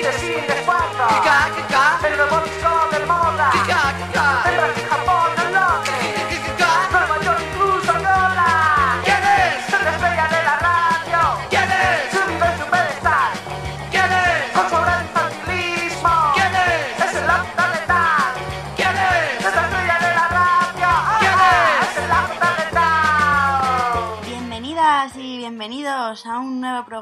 Conseguiste sin esfuerzo Kika, kika, el nuevo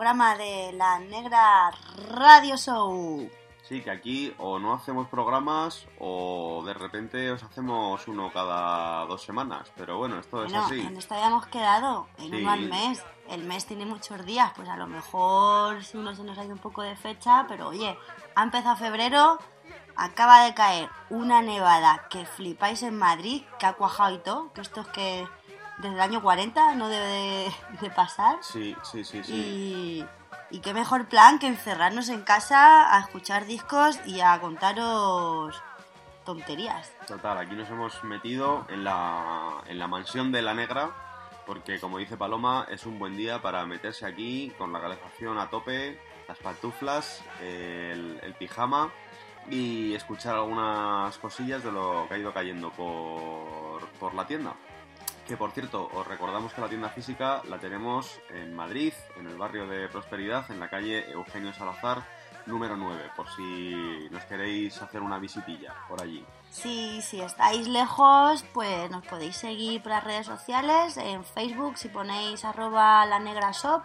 programa de la Negra Radio Show. Sí, que aquí o no hacemos programas o de repente os hacemos uno cada dos semanas. Pero bueno, esto es así. en esto habíamos quedado, en Sí. uno al mes. El mes tiene muchos días, pues a lo mejor si uno se nos ha ido un poco de fecha, pero oye, ha empezado febrero, acaba de caer una nevada que flipáis en Madrid, que ha cuajado y todo, que esto es que desde el año 40 no debe de, de pasar. Sí, sí, sí, sí. Y, y qué mejor plan que encerrarnos en casa a escuchar discos y a contaros tonterías. Total, aquí nos hemos metido en la, en la mansión de la negra. Porque como dice Paloma, es un buen día para meterse aquí con la calefacción a tope, las pantuflas, el, el pijama y escuchar algunas cosillas de lo que ha ido cayendo por, por la tienda. Que por cierto, os recordamos que la tienda física la tenemos en Madrid, en el barrio de Prosperidad, en la calle Eugenio Salazar, número 9, por si nos queréis hacer una visitilla por allí. Si, si estáis lejos, pues nos podéis seguir por las redes sociales, en Facebook si ponéis arroba la negra shop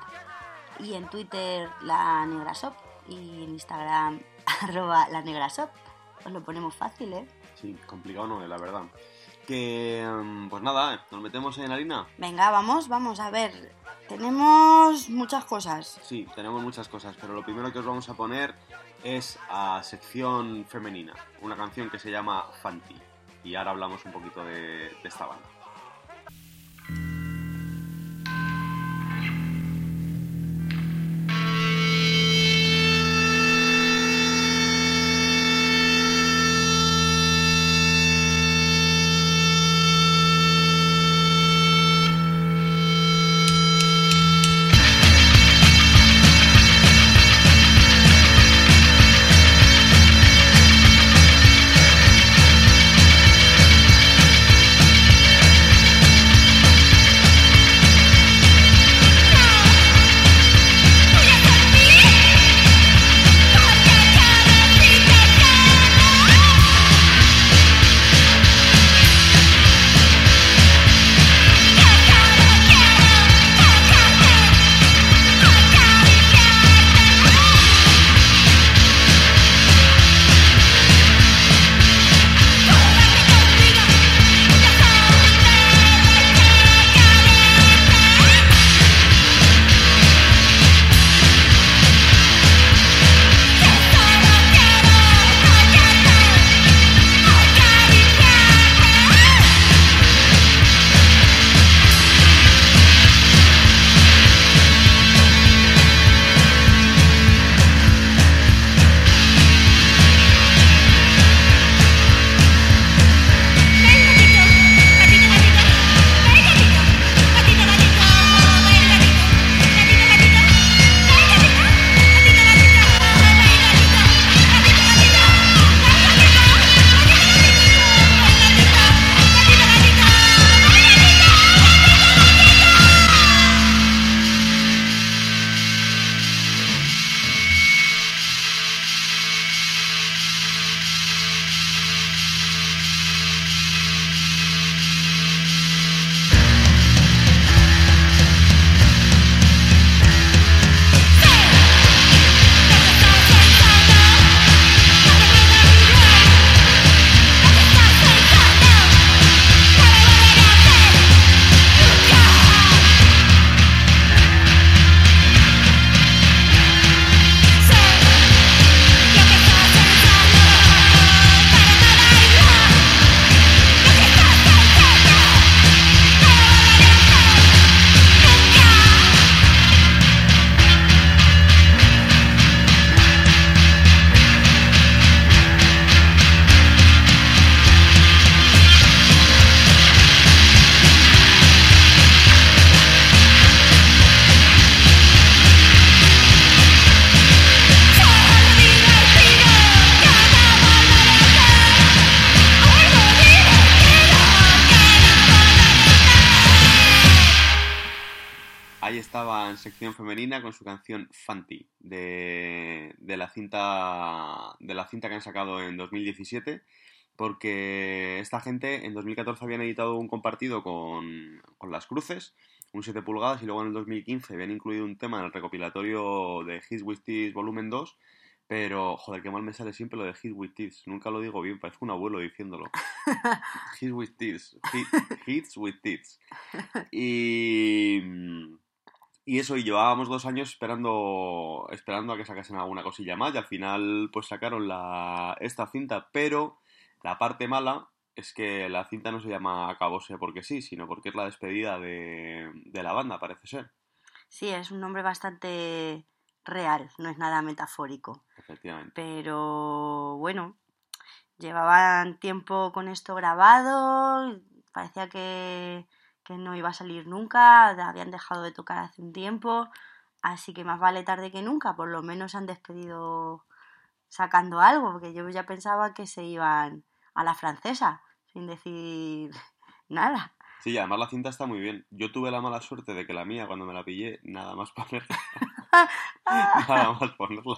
y en Twitter la negra shop y en Instagram arroba la negra shop. Os lo ponemos fácil, ¿eh? Sí, complicado no es, la verdad. Que, mm, pues nada, nos metemos en harina. Venga, vamos, vamos a ver. Tenemos muchas cosas. Sí, tenemos muchas cosas, pero lo primero que os vamos a poner es a sección femenina, una canción que se llama Fanti. Y ahora hablamos un poquito de, de esta banda. En 2017 porque esta gente en 2014 habían editado un compartido con, con las cruces un 7 pulgadas y luego en el 2015 habían incluido un tema en el recopilatorio de Hits with Tears volumen 2 pero, joder, qué mal me sale siempre lo de Hits with Tears. Nunca lo digo bien, parezco un abuelo diciéndolo. Hits with Tears. Hit- Hits with Tears. Y, y eso, y llevábamos dos años esperando, esperando a que sacasen alguna cosilla más y al final pues sacaron la, esta cinta, pero la parte mala es que la cinta no se llama Acabose porque sí, sino porque es la despedida de, de la banda, parece ser. Sí, es un nombre bastante real, no es nada metafórico. Efectivamente. Pero bueno, llevaban tiempo con esto grabado, parecía que, que no iba a salir nunca, habían dejado de tocar hace un tiempo, así que más vale tarde que nunca, por lo menos han despedido sacando algo, porque yo ya pensaba que se iban a la francesa, sin decir nada. Sí, además la cinta está muy bien. Yo tuve la mala suerte de que la mía, cuando me la pillé, nada más ponerla, nada más ponerla,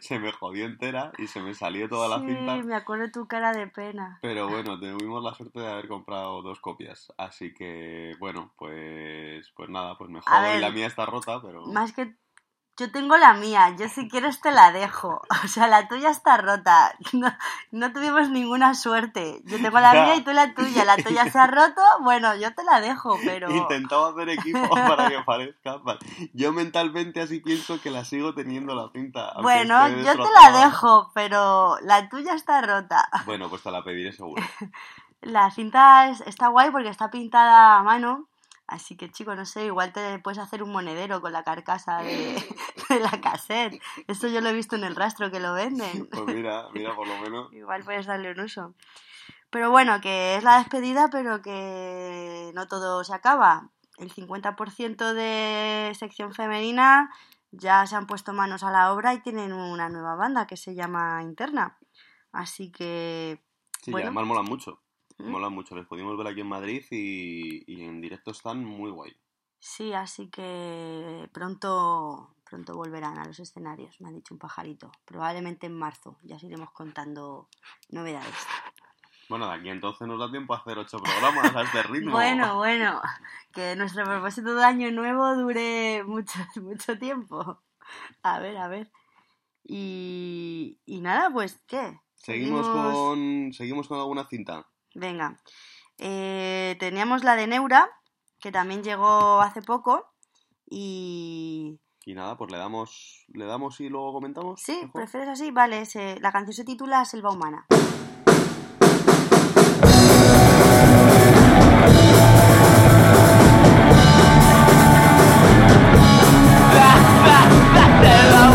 se me jodió entera y se me salió toda la sí, cinta. me acuerdo tu cara de pena. Pero bueno, tuvimos la suerte de haber comprado dos copias. Así que, bueno, pues, pues nada, pues mejor. A ver, la mía está rota, pero... Más que yo tengo la mía, yo si quieres te la dejo. O sea, la tuya está rota. No, no tuvimos ninguna suerte. Yo tengo la mía y tú la tuya. La tuya se ha roto, bueno, yo te la dejo, pero... Intentaba hacer equipo para que parezca. Yo mentalmente así pienso que la sigo teniendo la cinta. Bueno, yo te la dejo, pero la tuya está rota. Bueno, pues te la pediré seguro. La cinta es- está guay porque está pintada a mano. Así que, chico, no sé, igual te puedes hacer un monedero con la carcasa de, de la cassette. Eso yo lo he visto en el rastro que lo venden. Pues mira, mira, por lo menos. Igual puedes darle un uso. Pero bueno, que es la despedida, pero que no todo se acaba. El 50% de sección femenina ya se han puesto manos a la obra y tienen una nueva banda que se llama Interna. Así que... Sí, Bueno. además molan mucho. Molan mucho. Les pudimos ver aquí en Madrid y, y en directo están muy guay. Sí, así que pronto, pronto volverán a los escenarios, me ha dicho un pajarito. Probablemente en marzo, ya os iremos contando novedades. Bueno, de aquí entonces nos da tiempo a hacer ocho programas a este ritmo. Bueno, bueno, que nuestro propósito de año nuevo dure mucho, mucho tiempo. A ver, a ver. Y, y nada, pues, ¿qué? Seguimos con, seguimos con alguna cinta. Venga. Eh, teníamos la de Neura, que también llegó hace poco. Y. Y nada, pues le damos, le damos y luego comentamos. Sí, mejor. ¿prefieres así? Vale, se- la canción se titula Selva Humana.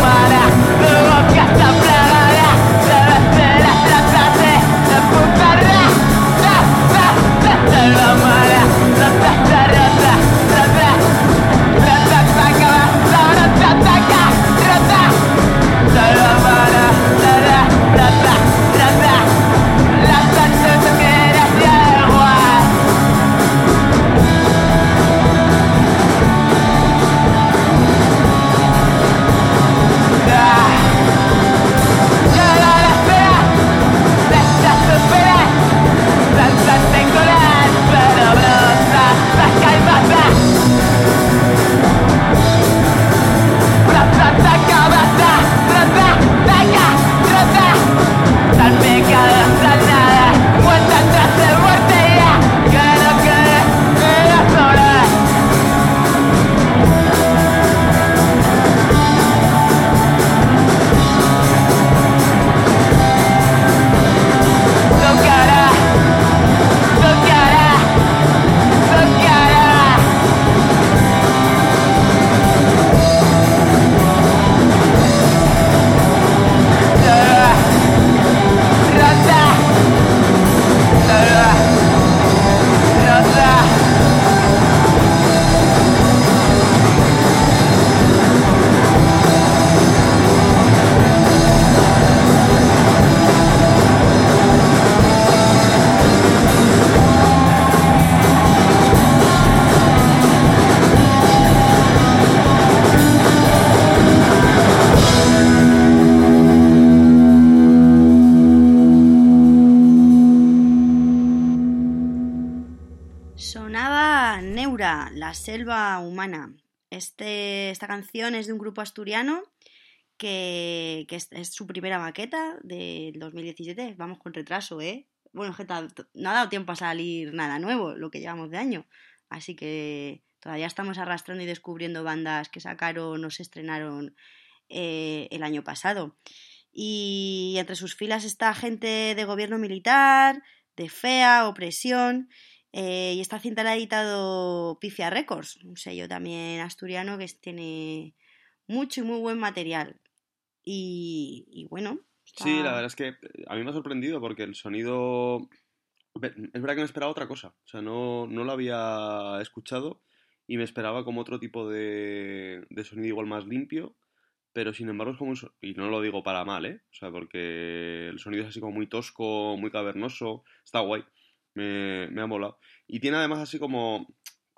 es de un grupo asturiano que, es, su primera maqueta del 2017. Vamos con retraso, ¿eh? Bueno, t- no ha dado tiempo a salir nada nuevo, lo que llevamos de año. Así que todavía estamos arrastrando y descubriendo bandas que sacaron o se estrenaron eh, el año pasado. Y entre sus filas está gente de gobierno militar, de FEA, opresión. eh, y esta cinta la ha editado Pifia Records, un sello también asturiano que tiene mucho y muy buen material. Y, y bueno. está- Sí, la verdad es que a mí me ha sorprendido porque el sonido... Es verdad que me esperaba otra cosa. O sea, no, no lo había escuchado y me esperaba como otro tipo de, de sonido igual más limpio. Pero sin embargo es como un... so- Y no lo digo para mal, ¿eh? O sea, porque el sonido es así como muy tosco, muy cavernoso. Está guay. Me, me ha molado. Y tiene además así como...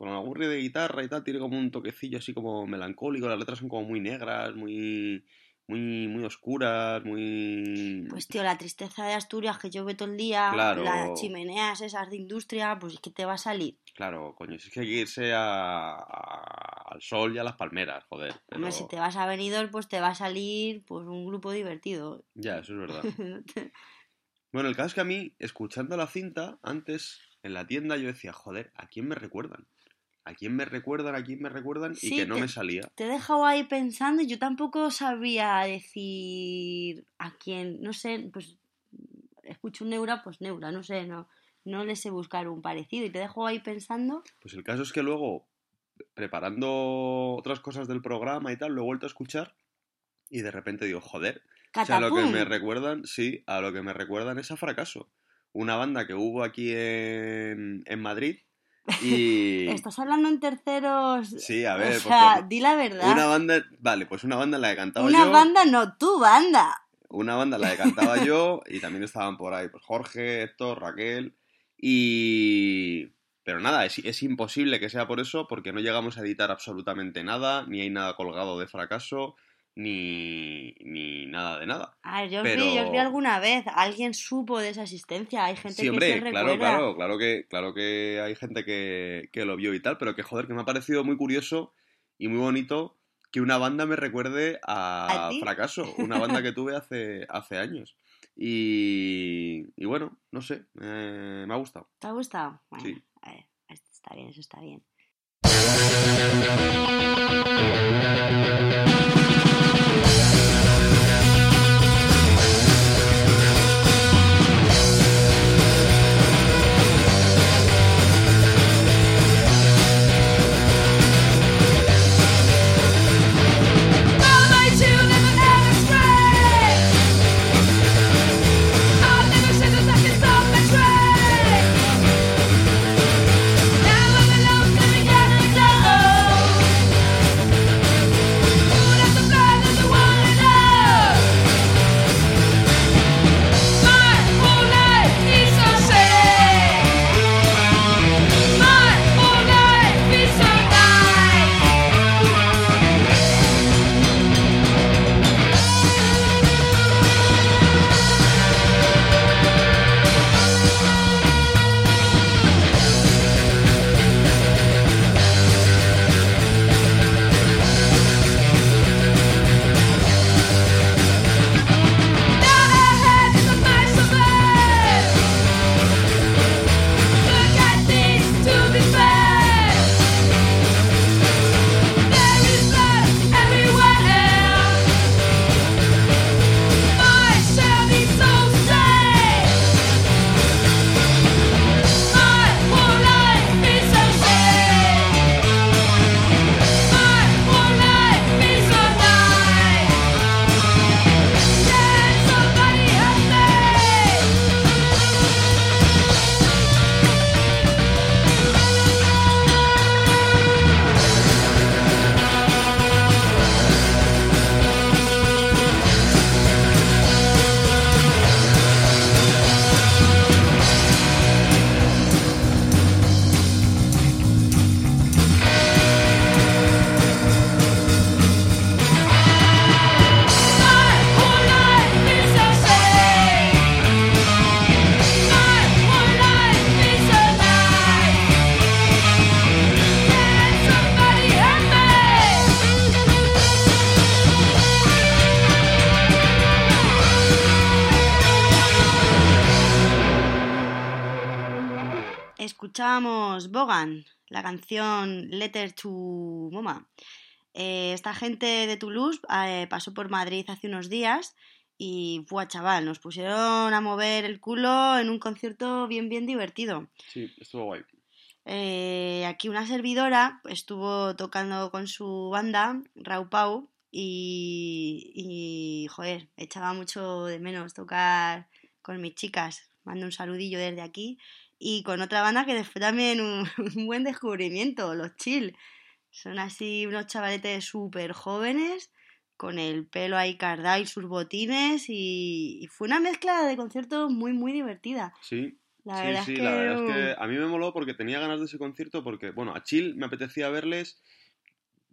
Con algún ruido de guitarra y tal, tiene como un toquecillo así como melancólico. Las letras son como muy negras, muy... Muy, muy oscuras, muy... Pues tío, la tristeza de Asturias que llueve todo el día, Claro. las chimeneas esas de industria, pues es que te va a salir. Claro, coño, si es que hay que irse a- a- al sol y a las palmeras, joder. pero- Hombre, si te vas a Benidorm, pues te va a salir pues un grupo divertido. Ya, eso es verdad. Bueno, el caso es que a mí, escuchando la cinta, antes, en la tienda, yo decía, joder, ¿a quién me recuerdan? ¿A quién me recuerdan? ¿A quién me recuerdan? Sí, y que no te- me salía. te he dejado ahí pensando y yo tampoco sabría decir a quién, no sé, pues escucho un Neura, pues Neura, no sé, no, no le sé buscar un parecido y te dejo ahí pensando. Pues el caso es que luego, preparando otras cosas del programa y tal, lo he vuelto a escuchar y de repente digo, joder, o sea, a lo que me recuerdan, sí, a lo que me recuerdan es a Fracaso. Una banda que hubo aquí en, en Madrid y... Estás hablando en terceros. Sí, a ver, o sea, di la verdad. Una banda, vale, pues una banda la cantaba Una yo. banda, no, tu banda. Una banda la que cantaba yo y también estaban por ahí pues Jorge, Héctor, Raquel y... Pero nada, es, es imposible que sea por eso porque no llegamos a editar absolutamente nada, ni hay nada colgado de fracaso, ni, ni nada de nada. A ver, yo os, Pero- vi, yo os vi alguna vez. Alguien supo de esa existencia. Hay gente Sí, que se recuerda. claro, claro, claro que, claro que hay gente que, que lo vio y tal, pero que joder, que me ha parecido muy curioso y muy bonito que una banda me recuerde a. Fracaso, una banda que tuve hace, hace años. Y, y bueno, no sé, eh, me ha gustado. ¿Te ha gustado? Bueno, Sí. a ver, está bien, eso está bien. Escuchábamos Bogan, la canción Letter to Moma. Eh, esta gente de Toulouse eh, pasó por Madrid hace unos días y, buah, chaval, nos pusieron a mover el culo en un concierto bien, bien divertido. Sí, estuvo guay. Eh, aquí una servidora estuvo tocando con su banda, Rau Pau, y, y, joder, echaba mucho de menos tocar con mis chicas. Mando un saludillo desde aquí. Y con otra banda que fue también un, un buen descubrimiento, los Chill. Son así unos chavaletes súper jóvenes, con el pelo ahí cardado y sus botines. Y, y fue una mezcla de conciertos muy, muy divertida. Sí, La sí, verdad sí, es que... la verdad es que a mí me moló porque tenía ganas de ese concierto porque, bueno, a Chill me apetecía verles,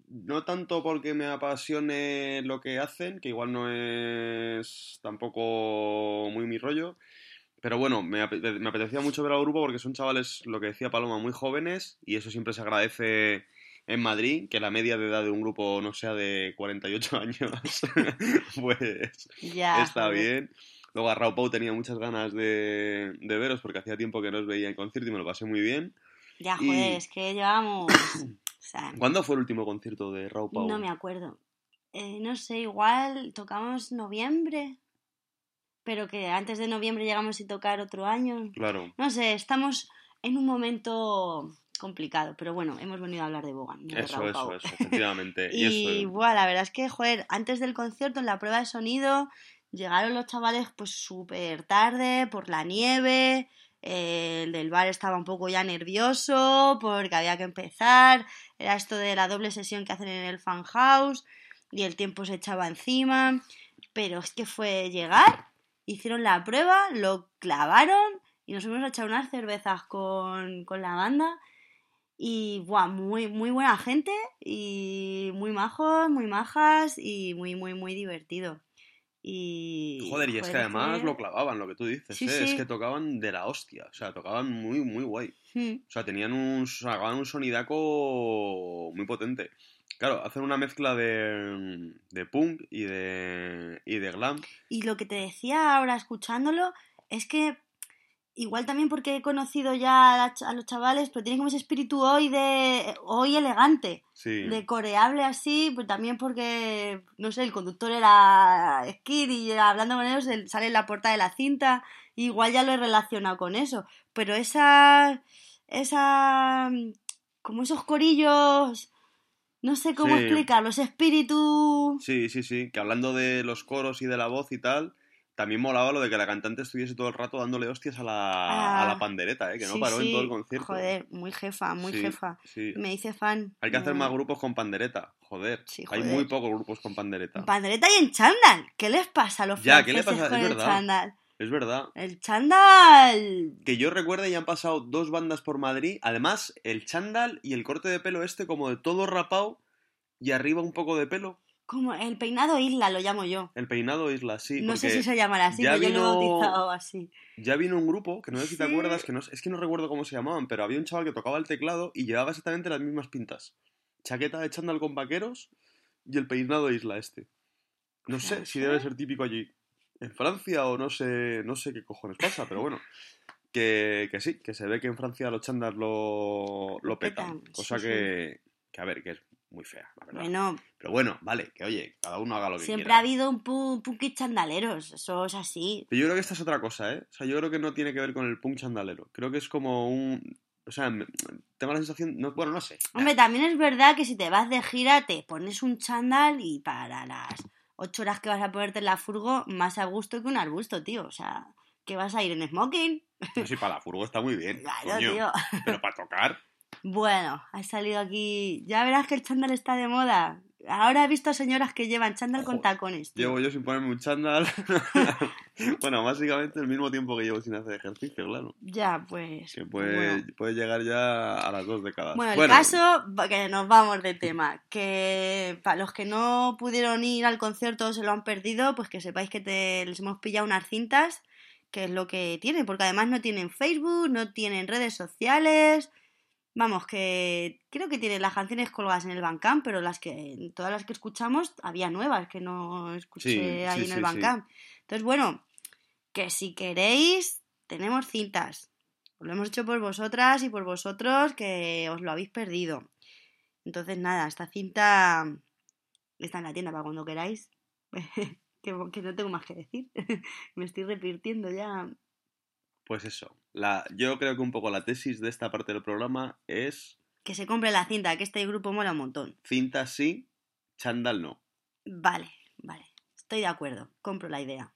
no tanto porque me apasione lo que hacen, que igual no es tampoco muy mi rollo, pero bueno, me, apete- me apetecía mucho ver al grupo porque son chavales, lo que decía Paloma, muy jóvenes y eso siempre se agradece en Madrid, que la media de edad de un grupo no sea de 48 años, pues Ya, está joder. bien. Luego a Raúl Pau tenía muchas ganas de, de veros porque hacía tiempo que no os veía en concierto y me lo pasé muy bien. Ya, Y- joder, es que llevamos... o sea, ¿Cuándo fue el último concierto de Raúl Pau? no me acuerdo. Eh, no sé, igual tocamos noviembre, pero que antes de noviembre llegamos a tocar otro año. Claro. No sé, estamos en un momento complicado, pero bueno, hemos venido a hablar de Bogan. no Eso, eso, eso, efectivamente. y, Y eso, buah, la verdad es que, joder, antes del concierto, en la prueba de sonido, llegaron los chavales pues súper tarde por la nieve. eh, el del bar estaba un poco ya nervioso porque había que empezar. Era esto de la doble sesión que hacen en el fan house y el tiempo se echaba encima. Pero es que fue llegar, hicieron la prueba, lo clavaron y nos fuimos a echar unas cervezas con, con la banda. Y buah, muy, muy buena gente y muy majos, muy majas y muy, muy, muy divertido. Y. Joder, y es que además que- lo clavaban, lo que tú dices, Sí, ¿eh? Es que tocaban de la hostia. O sea, tocaban muy, muy guay. Hmm, O sea, tenían un, sacaban un sonidaco muy potente. Claro, hacen una mezcla de, de punk y de, y de glam. Y lo que te decía ahora escuchándolo es que. Igual también porque he conocido ya a, la ch- a los chavales, pero tienen como ese espíritu hoy de. hoy elegante. Sí. de coreable así, pues también porque, no sé, el conductor era Skid y hablando con ellos sale en la puerta de la cinta, igual ya lo he relacionado con eso, pero esa, esa, como esos corillos, no sé cómo Sí. explicarlo, ese espíritu... Sí, sí, sí. Que hablando de los coros y de la voz y tal, también molaba lo de que la cantante estuviese todo el rato dándole hostias a la, Ah. a la pandereta, ¿eh? Que no Sí, paró en todo el concierto. Joder, muy jefa, muy Sí, jefa. Me dice fan. Hay que hacer más grupos con pandereta, joder. Hay muy pocos grupos con pandereta. Pandereta y en chándal. ¿Qué les pasa a los Ya, ¿qué le franceses pasa? con Es el verdad. chándal? Es verdad. El chándal. Que yo recuerde ya han pasado dos bandas por Madrid. Además, el chándal y el corte de pelo este como de todo rapado y arriba un poco de pelo. Como el peinado isla, lo llamo yo. El peinado isla, sí. no sé si se llamará así, pero yo lo he bautizado así. Ya vino un grupo, que no sé si te acuerdas, que no, es que no recuerdo cómo se llamaban, pero había un chaval que tocaba el teclado y llevaba exactamente las mismas pintas. Chaqueta de chándal con vaqueros y el peinado isla este. No sé si debe ser típico allí en Francia o no sé, no sé qué cojones pasa, pero bueno. Que, que sí, que se ve que en Francia los chándals lo, lo petan. petan, Cosa sí, que, que, a ver, que es muy fea, la verdad. Bueno, Pero bueno, vale, que oye, cada uno haga lo que siempre quiera. ha habido un pu chandaleros, eso es así. Pero yo creo que esta es otra cosa, ¿eh? O sea, yo creo que no tiene que ver con el punk chandalero. Creo que es como un... O sea, tengo la sensación... No, bueno, no sé. Hombre, también es verdad que si te vas de gira te pones un chándal y para las ocho horas que vas a ponerte en la furgo, más a gusto que un arbusto, tío. O sea, que vas a ir en smoking. No, sí, para la furgo está muy bien. Claro, coño. tío. Pero para tocar... Bueno, ha salido aquí. Ya verás que el chándal está de moda. Ahora he visto señoras que llevan chándal con Joder, tacones. tío. Llevo yo sin ponerme un chándal. bueno, básicamente el mismo tiempo que llevo sin hacer ejercicio, claro. Ya, pues. Que puede, bueno. puede llegar ya a las dos décadas. Bueno, el caso, que nos vamos de tema, que para los que no pudieron ir al concierto o se lo han perdido, pues que sepáis que te, les hemos pillado unas cintas, que es lo que tienen, porque además no tienen Facebook, no tienen redes sociales, vamos, que creo que tienen las canciones colgadas en el Bandcamp, pero las que, todas las que escuchamos, había nuevas que no escuché Sí, ahí sí, en sí, el Bandcamp. Entonces, bueno, que si queréis, tenemos cintas. Lo hemos hecho por vosotras y por vosotros que os lo habéis perdido. Entonces, nada, esta cinta está en la tienda para cuando queráis. que, que no tengo más que decir. Me estoy repitiendo ya. Pues eso. La, yo creo que un poco la tesis de esta parte del programa es Que se compre la cinta, que este grupo mola un montón. cinta sí, chándal no. Vale, vale. Estoy de acuerdo. Compro la idea.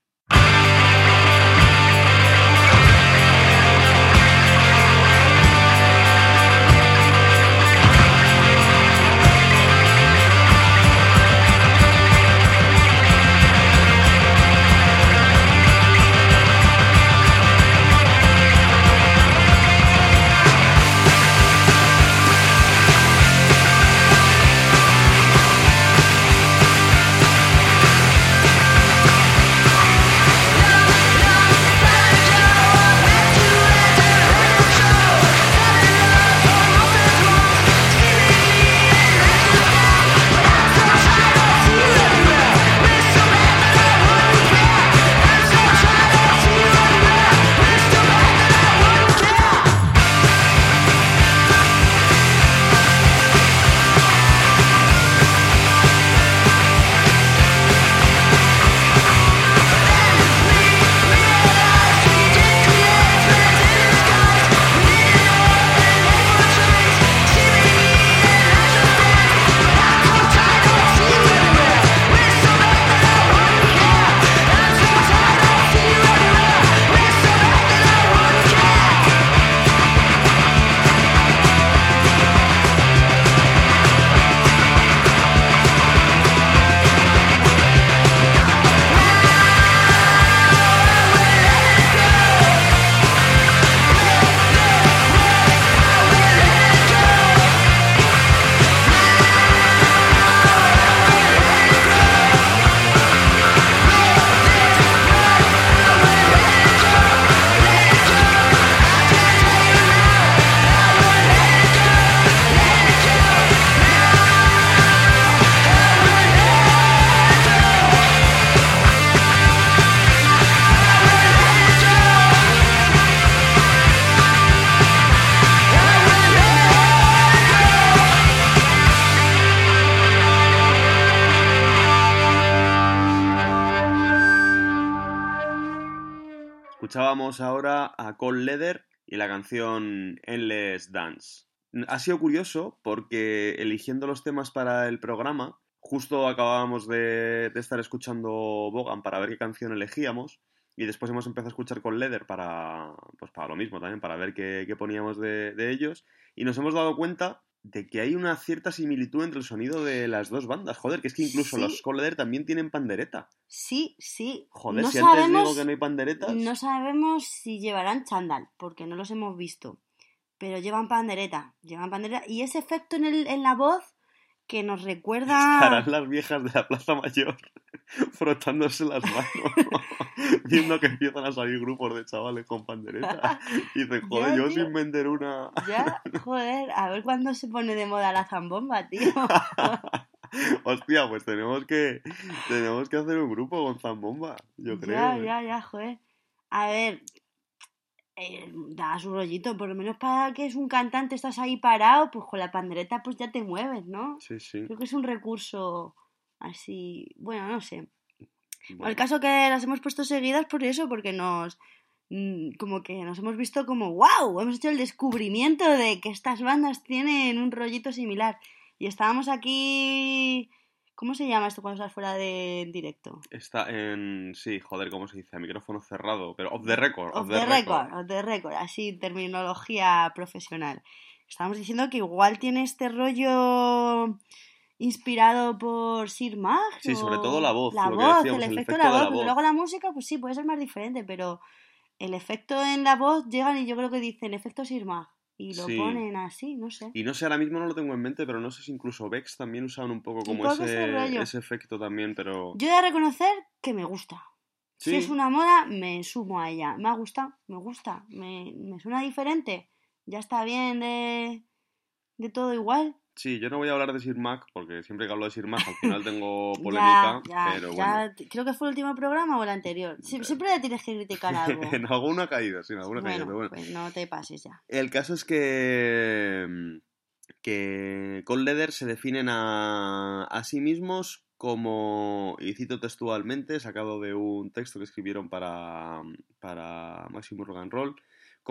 Cold Leather y la canción Endless Dance. Ha sido curioso porque eligiendo los temas para el programa, justo acabábamos de, de estar escuchando Bogan para ver qué canción elegíamos y después hemos empezado a escuchar con Leather para, pues para lo mismo también, para ver qué, qué poníamos de, de ellos y nos hemos dado cuenta de que hay una cierta similitud entre el sonido de las dos bandas. Joder, que es que incluso Sí. los Cold Leather también tienen pandereta. Sí, sí. Joder, no si antes digo que no hay panderetas. no sabemos si llevarán chándal, porque no los hemos visto. Pero llevan pandereta, llevan pandereta. Y ese efecto en, el, en la voz que nos recuerda... Estarán las viejas de la Plaza Mayor frotándose las manos, viendo que empiezan a salir grupos de chavales con pandereta. Y dicen, joder, yo sin vender una. Ya, joder, a ver cuándo se pone de moda la zambomba, tío. Hostia, pues tenemos que tenemos que hacer un grupo con Zambomba, yo creo. Ya, ¿eh? ya, ya, joder. A ver, eh, da su rollito, por lo menos para que es un cantante, estás ahí parado, pues con la pandereta pues ya te mueves, ¿no? Sí, sí. Creo que es un recurso así, bueno, no sé. Bueno, El caso que las hemos puesto seguidas por eso, porque nos mm, como que nos hemos visto como wow, hemos hecho el descubrimiento de que estas bandas tienen un rollito similar. Y estábamos aquí ¿Cómo se llama esto cuando estás fuera de directo? Está en. Sí, joder, ¿cómo se dice? A micrófono cerrado, pero off the record. Off the record, off the record, así terminología profesional. Estábamos diciendo que igual tiene este rollo inspirado por Sir Mag. Sí, sobre todo la voz, La lo que voz, decíamos, el el efecto de efecto la de voz. la porque voz. luego la música, pues sí, puede ser más diferente, pero el efecto en la voz llegan y yo creo que dicen efecto Sir Mag. Y lo Sí. ponen así, no sé. Y no sé, ahora mismo no lo tengo en mente, pero no sé si incluso Vex también usaban un poco como ese ese, efecto también, pero. Yo he de reconocer que me gusta. Si es una moda, me sumo a ella. Me ha gustado, me gusta. Me, me suena diferente. Ya está bien de, de todo igual. Sí, yo no voy a hablar de Sir Mac, porque siempre que hablo de Sir Mac al final tengo polémica, ya, ya, pero ya, bueno. t- creo que fue el último programa o el anterior. Sie- siempre le tienes que criticar algo. en alguno ha caído, sí, en caído, bueno, pero bueno. pues no te pases ya. El caso es que, que Cold Leather se definen a, a sí mismos como, y cito textualmente, sacado de un texto que escribieron para, para Máximo Rock and Roll,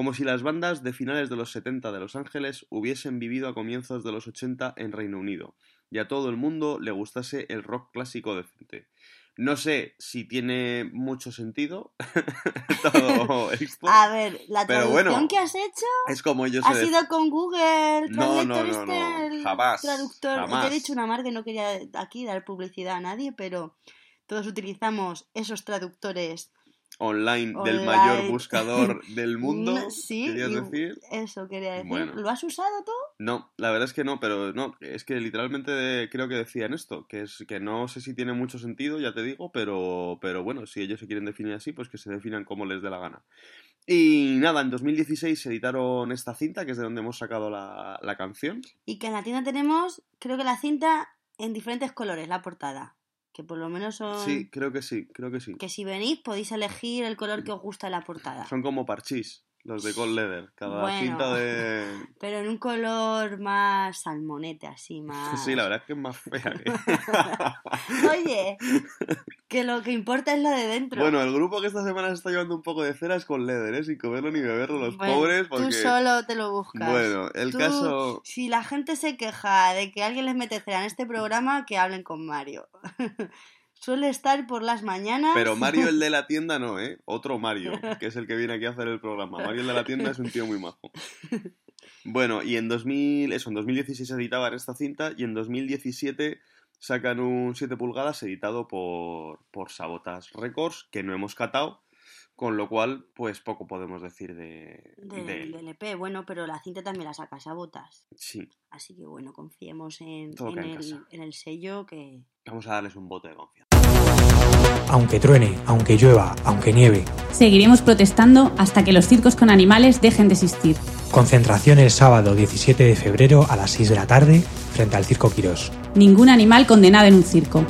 como si las bandas de finales de los 70 de Los Ángeles hubiesen vivido a comienzos de los 80 en Reino Unido y a todo el mundo le gustase el rock clásico decente. No sé si tiene mucho sentido todo esto. A ver, la traducción bueno, que has hecho Es como ellos ha sido con Google No, no, no, no, el jamás, traductor. jamás. Yo he dicho una marca no quería aquí dar publicidad a nadie, pero todos utilizamos esos traductores. Online, del mayor buscador del mundo, Sí, querías decir. Eso quería decir. Bueno. ¿Lo has usado tú? No, la verdad es que no, pero no, es que literalmente creo que decían esto, que es que no sé si tiene mucho sentido, ya te digo, pero, pero bueno, si ellos se quieren definir así, pues que se definan como les dé la gana. Y nada, en 2016 se editaron esta cinta, que es de donde hemos sacado la, la canción. Y que en la tienda tenemos, creo que la cinta en diferentes colores, la portada. Que por lo menos son. Sí, creo que sí, creo que sí. Que si venís podéis elegir el color que os gusta de la portada. Son como parchís, los de Cold Leather, cada Bueno. cinta de... Pero en un color más salmonete, así, más. Sí, la verdad es que es más fea. que- Oye, que lo que importa es lo de dentro. Bueno, el grupo que esta semana se está llevando un poco de cera es con Leather, ¿eh? sin comerlo ni beberlo los Bueno, pobres, porque... Tú solo te lo buscas. Bueno, el Tú, caso... Si la gente se queja de que alguien les mete cera en este programa, que hablen con Mario. Suele estar por las mañanas. Pero Mario, el de la tienda, no, ¿eh? Otro Mario, que es el que viene aquí a hacer el programa. Mario, el de la tienda, es un tío muy majo. Bueno, y en 2000, eso, en 2016 se editaban esta cinta y en 2017 sacan un 7 pulgadas editado por, por Sabotas Records, que no hemos catado, con lo cual, pues poco podemos decir de, Del, de él. del EP, bueno, pero la cinta también la sacas a botas. Sí, Así que bueno, confiemos en, el, en el sello que. vamos a darles un voto de confianza. Aunque truene, aunque llueva, aunque nieve. Seguiremos protestando hasta que los circos con animales dejen de existir. Concentración el sábado 17 de febrero a las 6 de la tarde frente al Circo Quirós. Ningún animal condenado en un circo.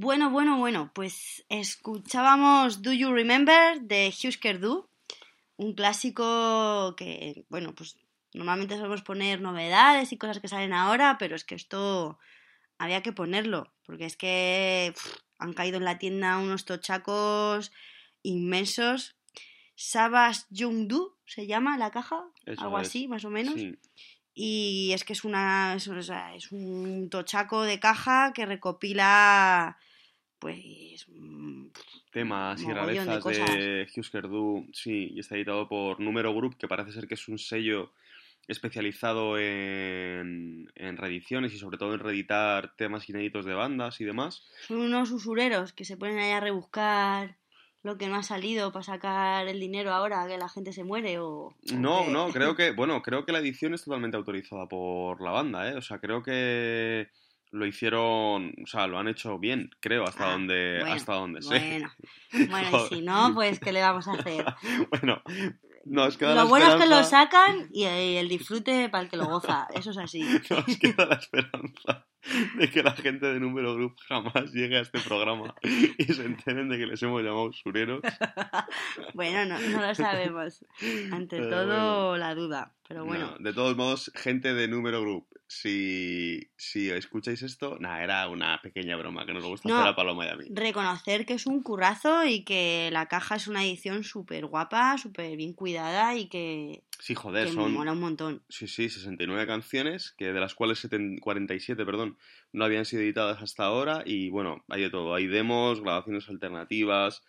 Bueno, bueno, bueno, pues escuchábamos Do You Remember de Husker Du, un clásico que, bueno, pues normalmente solemos poner novedades y cosas que salen ahora, pero es que esto había que ponerlo, porque es que pff, han caído en la tienda unos tochacos inmensos. Sabas Jungdu se llama la caja, Eso algo es. así, más o menos. Sí. Y es que es una es un tochaco de caja que recopila pues mm, Temas y de rarezas de, Husker Du, sí, y está editado por Número Group, que parece ser que es un sello especializado en, en reediciones y sobre todo en reeditar temas inéditos de bandas y demás. son unos usureros que se ponen ahí a rebuscar lo que no ha salido para sacar el dinero ahora que la gente se muere o... No, no, creo que, bueno, creo que la edición es totalmente autorizada por la banda, ¿eh? O sea, creo que lo hicieron, o sea, lo han hecho bien, creo, hasta Ah, donde, bueno, hasta donde sé. Bueno, bueno, y si no, pues ¿qué le vamos a hacer? Bueno, nos queda Lo la bueno es que lo esperanza- sacan y eh, el disfrute para el que lo goza, eso es así. Nos queda la esperanza de que la gente de Número Group jamás llegue a este programa y se enteren de que les hemos llamado sureros. Bueno, no, no lo sabemos. Ante Pero todo, la duda. Pero bueno, No, de todos modos, gente de Número Group, si, si escucháis esto, nada, era una pequeña broma que nos gusta No. hacer a Paloma y a mí. reconocer que es un currazo y que la caja es una edición súper guapa, súper bien cuidada y que, Sí, joder, que son mola un montón. sí, sí, 69 canciones, que de las cuales 70 47, perdón, no habían sido editadas hasta ahora y bueno, hay de todo, hay demos, grabaciones alternativas,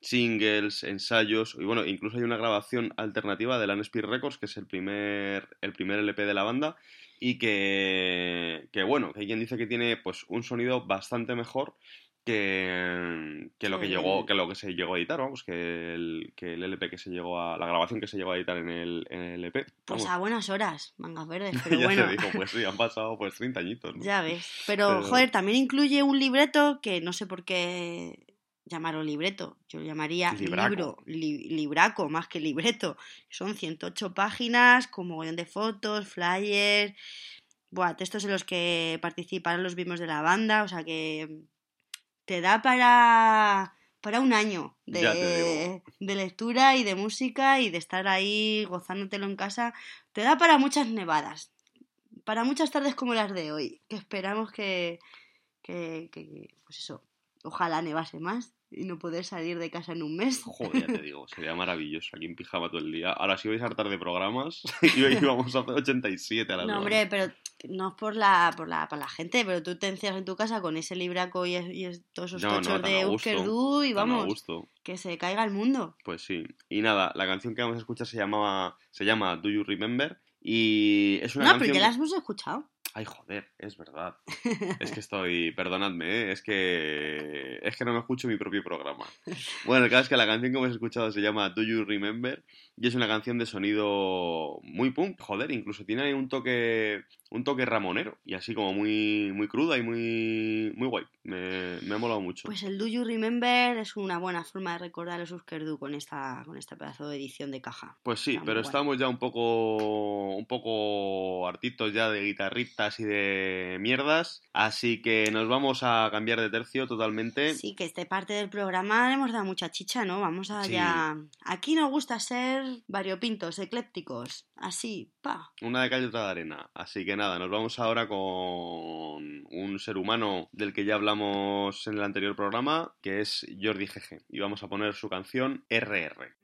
singles, ensayos y bueno, incluso hay una grabación alternativa de Land Speed Records, que es el primer el primer LP de la banda y que que bueno, que hay quien dice que tiene pues un sonido bastante mejor que, que lo que llegó que lo que se llegó a editar vamos que el, que el LP que se llegó a la grabación que se llegó a editar en el, en el EP Pues a buenas horas, mangas verdes, pero ya bueno. te digo, pues sí, han pasado pues 30 añitos, ¿no? Ya ves. Pero, Pero- joder, también incluye un libreto que no sé por qué llamarlo libreto. Yo lo llamaría Libraco. libro, li- libraco, más que libreto. Son 108 páginas con mogollón de fotos, flyers, buah, textos en los que participaron los mismos de la banda. O sea que te da para, para un año de, de lectura y de música y de estar ahí gozándotelo en casa. Te da para muchas nevadas para muchas tardes como las de hoy, que esperamos que, que, que, pues eso, ojalá nevase más y no poder salir de casa en un mes. Joder, ya te digo, sería maravilloso aquí en pijama todo el día. Ahora si vais a hartar de programas, y hoy vamos a hacer 87 a las No, hombre, pero no es por la, por la, para la gente, pero tú te encierras en tu casa con ese libraco y, es- y es- todos esos No, de a gusto, Eusker Du y vamos, gusto. que se caiga el mundo. Pues sí. Y nada, la canción que vamos a escuchar se llamaba se llama Do You Remember y es una No, pero ya las hemos escuchado. Ay, joder, es verdad. Es que estoy, perdonadme, ¿eh? es que es que no me escucho mi propio programa. Bueno, el caso es que la canción que hemos escuchado se llama Do You Remember y es una canción de sonido muy punk, joder, incluso tiene un toque un toque ramonero y así como muy muy cruda y muy muy guay. Me, me ha molado mucho. Pues el Do You Remember es una buena forma de recordar los Eusker Du con esta, con este pedazo de edición de caja. Pues sí, Está pero guay. estamos ya un poco un poco hartitos ya de guitarritas y de mierdas, así que nos vamos a cambiar de tercio totalmente. Sí, que este parte del programa le hemos dado mucha chicha, ¿no? Vamos Sí. allá. Aquí nos gusta ser variopintos, eclépticos. Así, pa. Una de calle y otra de arena. Así que nada, nos vamos ahora con un ser humano del que ya hablamos en el anterior programa, que es Jordi GG. Y vamos a poner su canción RR.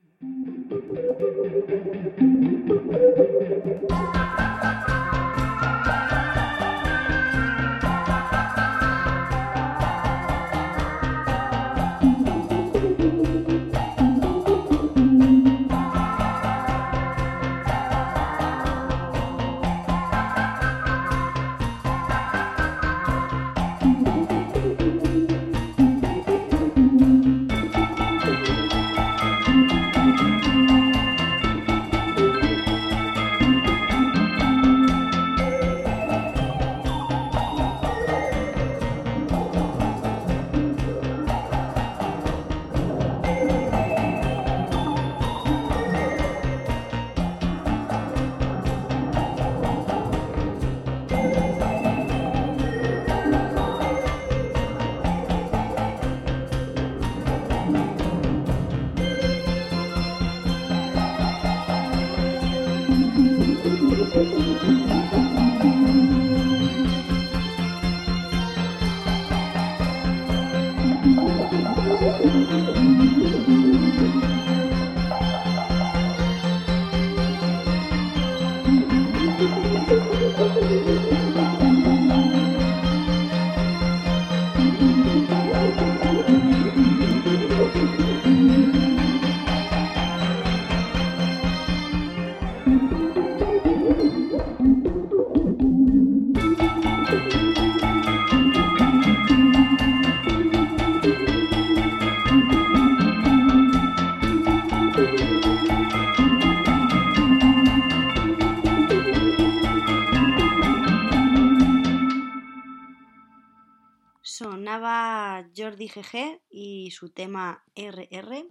Y su tema RR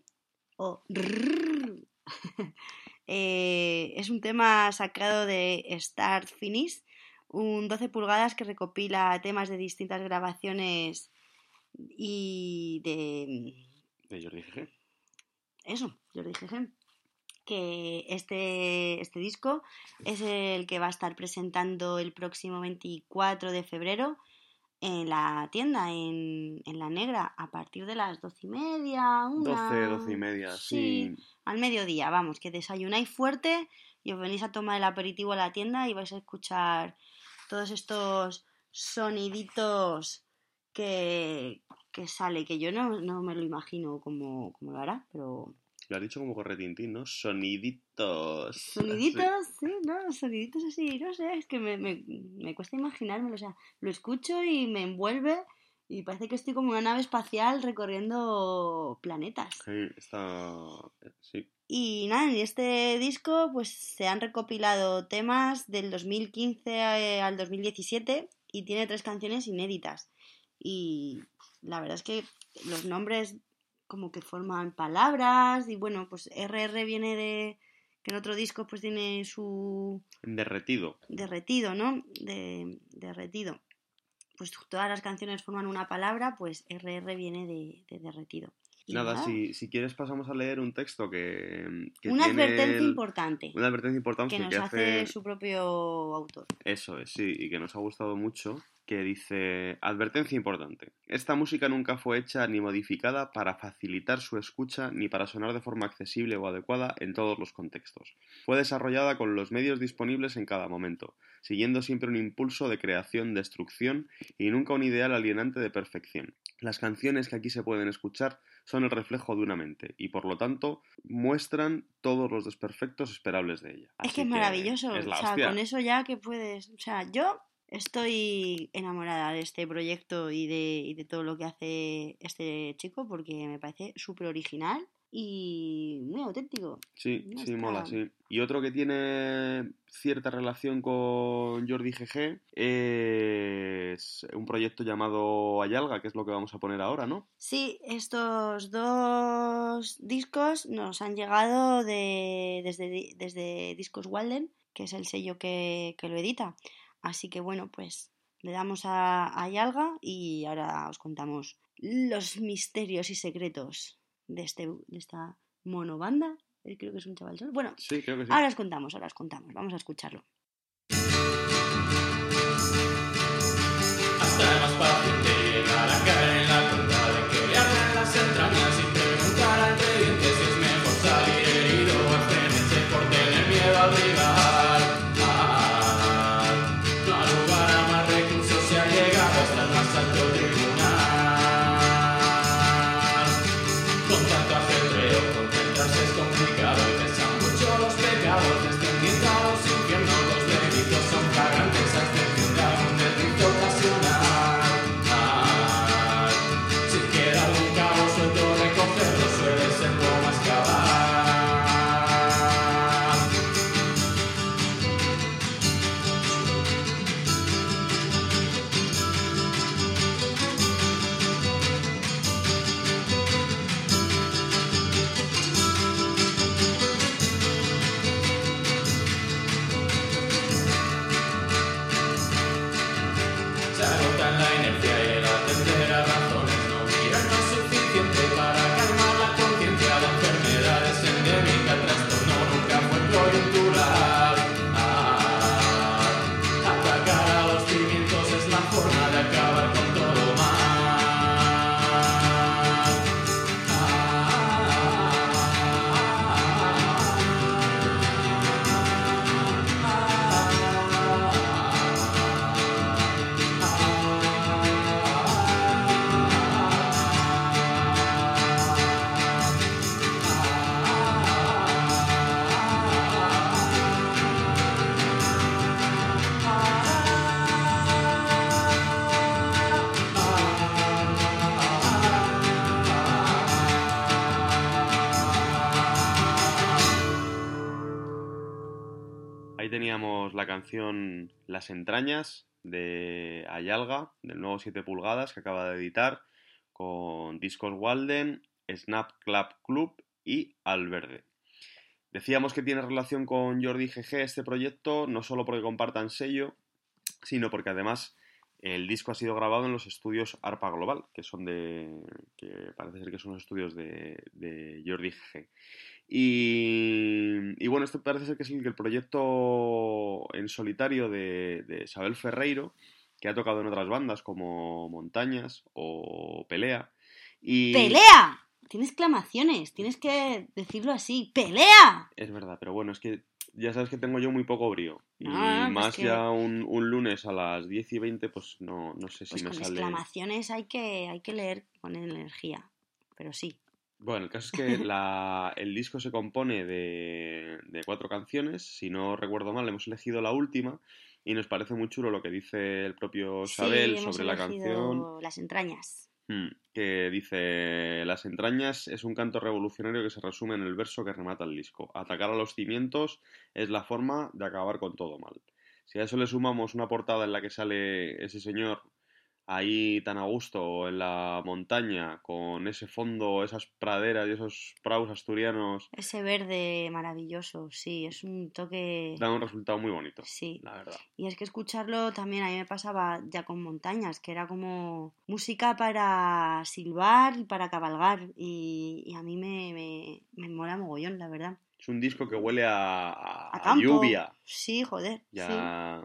o. Eh, es un tema sacado de Start Finish, un 12 pulgadas que recopila temas de distintas grabaciones y de De Jordi GG. eso, Jordi GG. Que este, este disco es el que va a estar presentando el próximo 24 de febrero en la tienda, en, en La Negra, a partir de las doce y media, una... 12, 12 y media, sí. al mediodía, vamos, que desayunáis fuerte y os venís a tomar el aperitivo a la tienda y vais a escuchar todos estos soniditos que, que sale, que yo no, no me lo imagino cómo, cómo lo hará, pero Lo has dicho como corretintín, ¿no? Soniditos. Soniditos, sí, no, soniditos así, no sé, es que me, me, me cuesta imaginármelo, o sea, lo escucho y me envuelve y parece que estoy como una nave espacial recorriendo planetas. Sí, está... Sí. Y nada, en este disco pues se han recopilado temas del 2015 eh, al 2017 y tiene tres canciones inéditas. Y la verdad es que los nombres como que forman palabras y bueno, pues RR viene de que en otro disco pues tiene su Derretido. derretido, ¿no? De derretido. Pues todas las canciones forman una palabra, pues RR viene de, de derretido. Y Nada, si, si quieres pasamos a leer un texto que, que una tiene advertencia el- importante Una advertencia importante que nos que hace hace... su propio autor. Eso es, sí, y que nos ha gustado mucho, que dice, advertencia importante, esta música nunca fue hecha ni modificada para facilitar su escucha ni para sonar de forma accesible o adecuada en todos los contextos. Fue desarrollada con los medios disponibles en cada momento, siguiendo siempre un impulso de creación, destrucción y nunca un ideal alienante de perfección. Las canciones que aquí se pueden escuchar son el reflejo de una mente y por lo tanto muestran todos los desperfectos esperables de ella. Es que es maravilloso. es o sea, hostia. con eso ya que puedes. O sea, yo estoy enamorada de este proyecto y de, y de todo lo que hace este chico porque me parece súper original y muy auténtico. Sí, sí, está. mola, sí. Y otro que tiene cierta relación con Jordi GG es un proyecto llamado Ayalga, que es lo que vamos a poner ahora, ¿no? Sí, estos dos discos nos han llegado de, desde, desde Discos Walden, que es el sello que, que lo edita. Así que bueno, pues le damos a, a Yalga y ahora os contamos los misterios y secretos de, este, de esta monobanda. Eh, Creo que es un chaval solo. Bueno, Sí, creo que sí. ahora os contamos, ahora os contamos. Vamos a escucharlo. Las entrañas de Ayalga, del nuevo 7 pulgadas que acaba de editar, con Discos Walden, Snap Club Club y Alverde. Decíamos que tiene relación con Jordi GG este proyecto, no solo porque compartan sello, sino porque además el disco ha sido grabado en los estudios ARPA Global, que son de. que parece ser que son los estudios de, de Jordi GG. Y, y bueno, este parece ser que es el, el proyecto en solitario de, de Isabel Ferreiro, que ha tocado en otras bandas como Montañas o Pelea. Y... ¡Pelea! Tienes exclamaciones, tienes que decirlo así. ¡Pelea! Es verdad, pero bueno, es que ya sabes que tengo yo muy poco brío. Y Ah, pues más que- ya un, un lunes a las 10 y 20, pues no, no sé si Pues me con sale. exclamaciones hay que, hay que leer con energía. Pero sí. Bueno, el caso es que la- el disco se compone de, de cuatro canciones. Si no recuerdo mal, hemos elegido la última y nos parece muy chulo lo que dice el propio Sabel sí, sobre la canción. Las entrañas. Mm, que dice, las entrañas es un canto revolucionario que se resume en el verso que remata el disco. Atacar a los cimientos es la forma de acabar con todo mal. Si a eso le sumamos una portada en la que sale ese señor ahí tan a gusto en la montaña, con ese fondo, esas praderas y esos praus asturianos, Ese verde maravilloso, sí, es un toque. da un resultado muy bonito, Sí. la verdad. Y es que escucharlo también a mí me pasaba ya con montañas, que era como música para silbar y para cabalgar. Y, y a mí me, me, me mola mogollón, la verdad. Es un disco que huele a, a- A a campo. lluvia, Sí, joder. ya,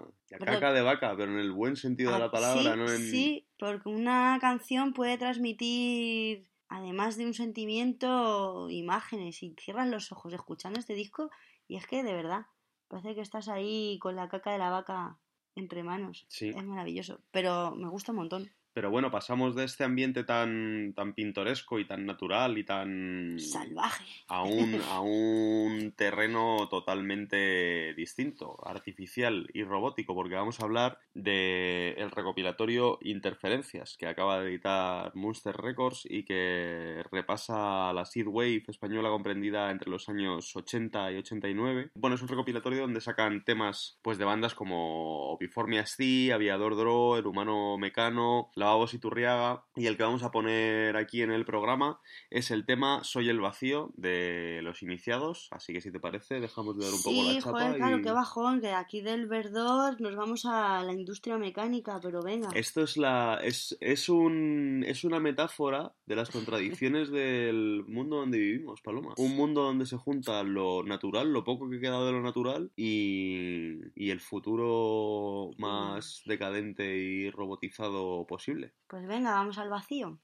sí. Pero- caca de vaca, pero en el buen sentido de Ah, la palabra, sí, no en... Sí, porque una canción puede transmitir, además de un sentimiento, imágenes. Y cierras los ojos escuchando este disco y es que de verdad, parece que estás ahí con la caca de la vaca entre manos. Sí. Es maravilloso, pero me gusta un montón. Pero bueno, pasamos de este ambiente tan, tan pintoresco y tan natural y tan... Salvaje. a un, a un terreno totalmente distinto, artificial y robótico, porque vamos a hablar del el recopilatorio Interferencias, que acaba de editar Monster Records y que repasa la Seed Wave española comprendida entre los años 80 y 89. Bueno, es un recopilatorio donde sacan temas pues de bandas como Opiformia SC, Aviador Dro, El Humano Mecano, Lavabos y Turriaga, y el que vamos a poner aquí en el programa es el tema Soy el vacío de los iniciados, así que si te parece dejamos de dar un poco la chapa joder, claro, qué bajón, que aquí del verdor nos vamos a la industria mecánica, pero venga. Esto es la es, es un es una metáfora de las contradicciones del mundo donde vivimos, Paloma. Un mundo donde se junta lo natural, lo poco que queda de lo natural y, y el futuro más decadente y robotizado posible. Pues venga, vamos al vacío.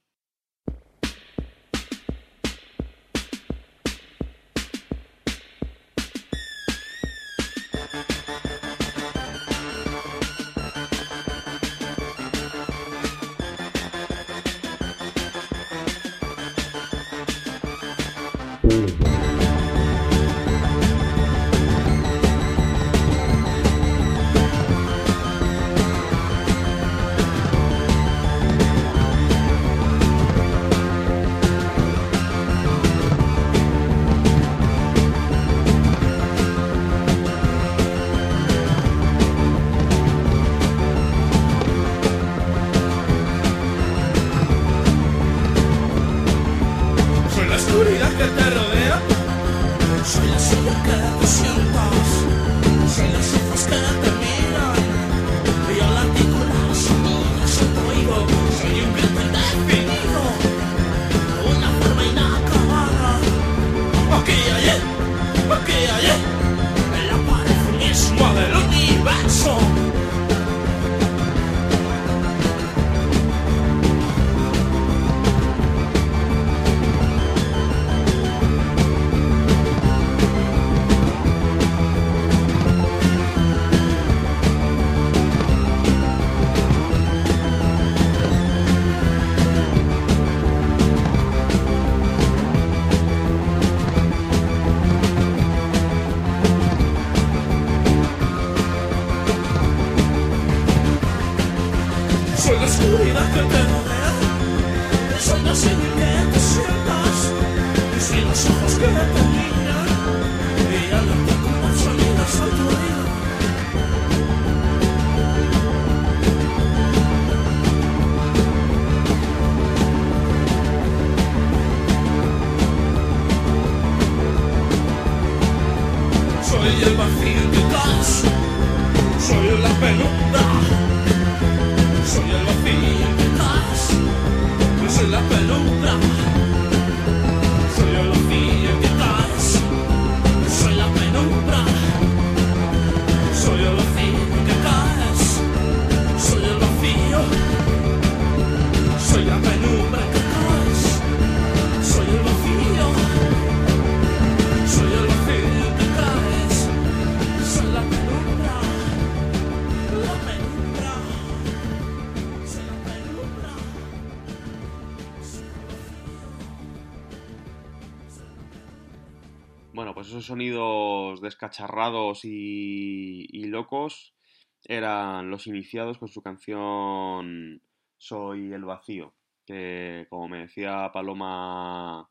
song. Sonidos descacharrados y, y locos eran los iniciados con su canción Soy el vacío, que como me decía Paloma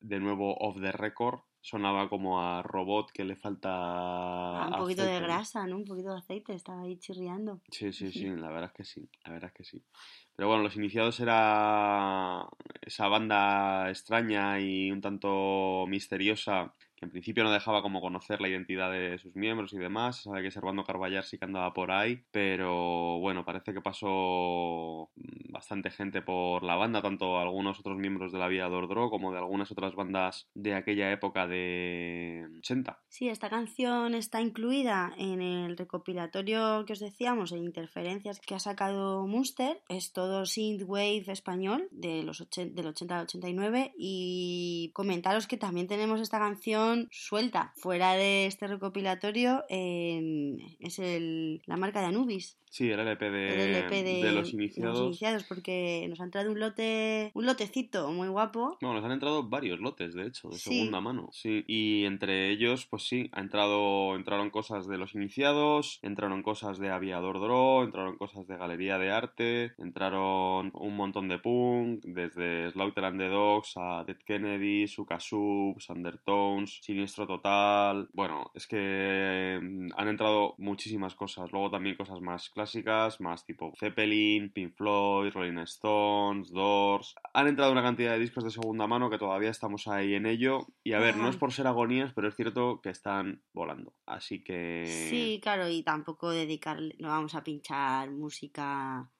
de nuevo off the record, sonaba como a robot que le falta Ah, un poquito de grasa, ¿no? Un poquito de aceite, estaba ahí chirriando. Sí, sí, sí, la verdad es que sí, la verdad es que sí. Pero bueno, Los Iniciados era esa banda extraña y un tanto misteriosa en principio no dejaba como conocer la identidad de sus miembros y demás. Sabe que Servando Carballar sí que andaba por ahí, pero bueno, parece que pasó bastante gente por la banda, tanto algunos otros miembros de la Vía Dordro como de algunas otras bandas de aquella época de 80. Sí, esta canción está incluida en el recopilatorio que os decíamos, en interferencias que ha sacado Munster. Es todo synthwave español de los del 80 al 89 y comentaros que también tenemos esta canción suelta fuera de este recopilatorio en- es el, la marca de Anubis. Sí, el LP de, el LP de, de Los Iniciados. iniciados, porque nos ha entrado un lote un lotecito muy guapo Bueno, nos han entrado varios lotes, de hecho, de Sí. segunda mano. Sí, y entre ellos, pues sí, ha entrado, entraron cosas de los iniciados, entraron cosas de Aviador Dro, entraron cosas de Galería de Arte, entraron un montón de punk, desde Slaughter and the Dogs a Dead Kennedy, Suka Subs, Undertones, Siniestro Total. Bueno, es que mm, han entrado muchísimas cosas. Luego también cosas más clásicas, más tipo Zeppelin, Pink Floyd, Rolling Stones, Doors. Han entrado una cantidad de discos de segunda mano que todavía estamos ahí en ello. Y a ver, no es por ser agonías, pero es cierto que están volando. Así que. Sí, claro, y tampoco dedicarle, no vamos a pinchar música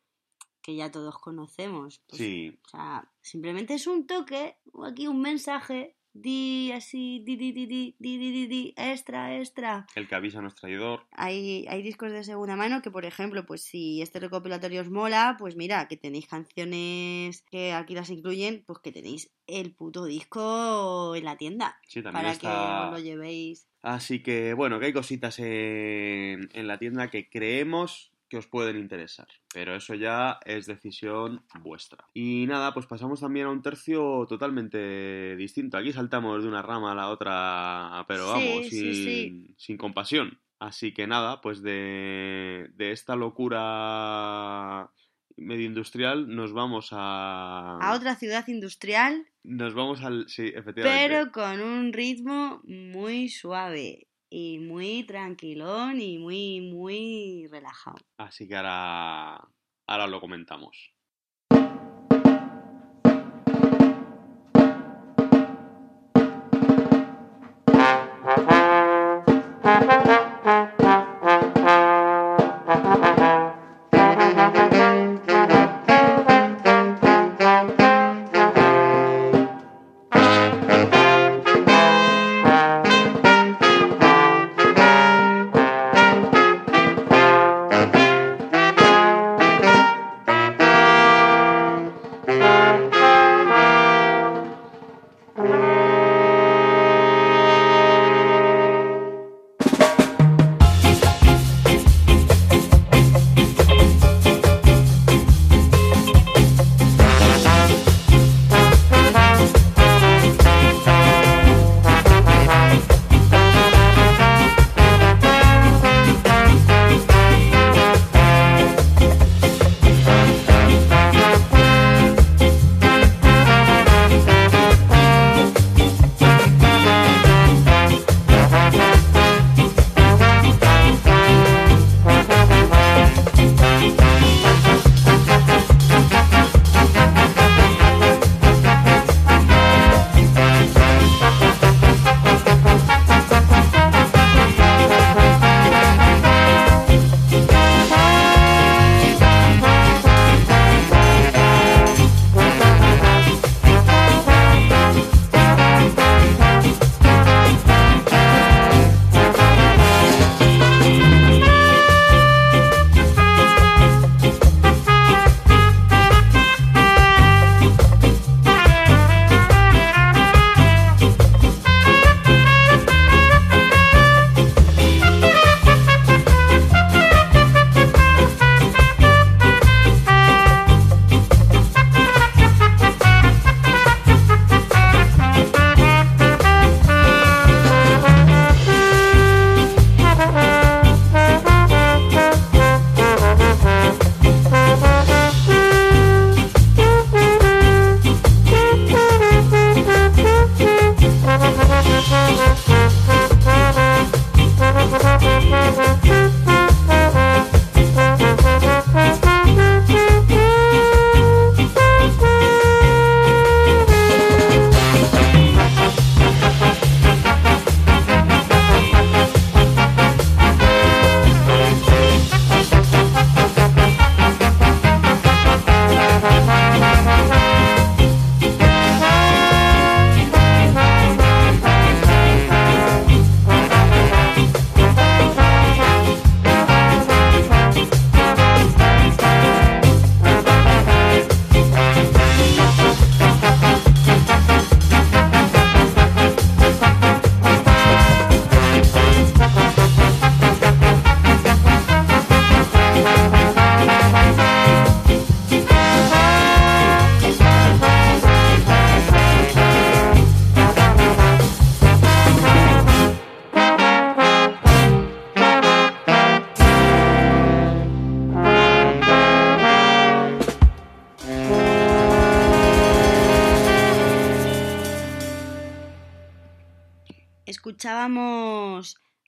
que ya todos conocemos. pues, Sí, O sea, simplemente es un toque, o aquí un mensaje, di, así, di, di, di, di, di, di, di, extra, extra. El que avisa a nuestro traidor. Hay, hay discos de segunda mano que, por ejemplo, pues si este recopilatorio os mola, pues mira, que tenéis canciones que aquí las incluyen, pues que tenéis el puto disco en la tienda. Sí, también para que os lo llevéis. Así que, bueno, que hay cositas en, en la tienda que creemos que os pueden interesar. Pero eso ya es decisión vuestra. Y nada, pues pasamos también a un tercio totalmente distinto. Aquí saltamos de una rama a la otra, pero vamos, sí, sin, sí. sin compasión. Así que nada, pues de, de esta locura medio industrial nos vamos a... A otra ciudad industrial Nos vamos al... Sí, efectivamente. pero con un ritmo muy suave y muy tranquilón y muy, muy relajado. Así que ahora, ahora lo comentamos.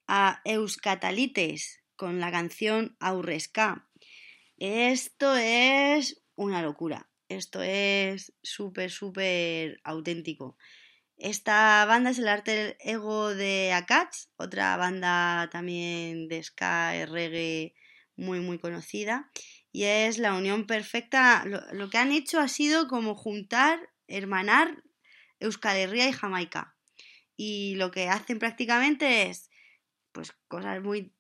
A Euskatalites con la canción Aurresca. Esto es una locura. Esto es súper, súper auténtico. Esta banda es el arte ego de Akats, otra banda también de ska y reggae muy, muy conocida. Y es la unión perfecta. Lo, lo que han hecho ha sido como juntar, hermanar Euskal Herria y Jamaica. Y lo que hacen prácticamente es, pues, cosas muy